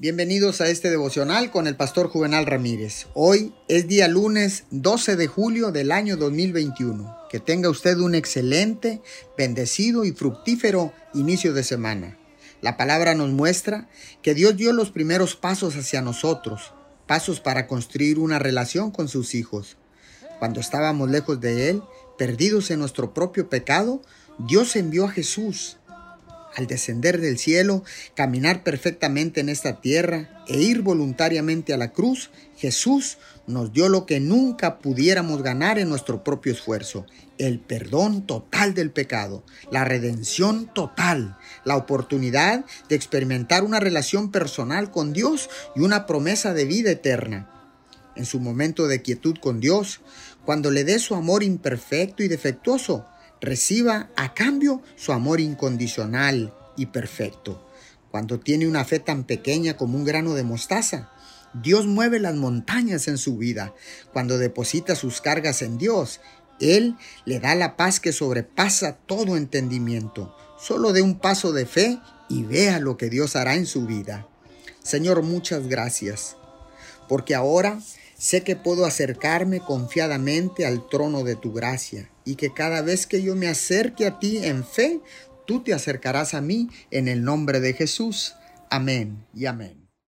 Bienvenidos a este devocional con el pastor Juvenal Ramírez. Hoy es día lunes 12 de julio del año 2021. Que tenga usted un excelente, bendecido y fructífero inicio de semana. La palabra nos muestra que Dios dio los primeros pasos hacia nosotros, pasos para construir una relación con sus hijos. Cuando estábamos lejos de Él, perdidos en nuestro propio pecado, Dios envió a Jesús al descender del cielo, caminar perfectamente en esta tierra e ir voluntariamente a la cruz, Jesús nos dio lo que nunca pudiéramos ganar en nuestro propio esfuerzo, el perdón total del pecado, la redención total, la oportunidad de experimentar una relación personal con Dios y una promesa de vida eterna. En su momento de quietud con Dios, cuando le dé su amor imperfecto y defectuoso, reciba a cambio su amor incondicional y perfecto. Cuando tiene una fe tan pequeña como un grano de mostaza, Dios mueve las montañas en su vida. Cuando deposita sus cargas en Dios, Él le da la paz que sobrepasa todo entendimiento. Solo dé un paso de fe y vea lo que Dios hará en su vida. Señor, muchas gracias, porque ahora Sé que puedo acercarme confiadamente al trono de tu gracia y que cada vez que yo me acerque a ti en fe, tú te acercarás a mí en el nombre de Jesús. Amén y amén.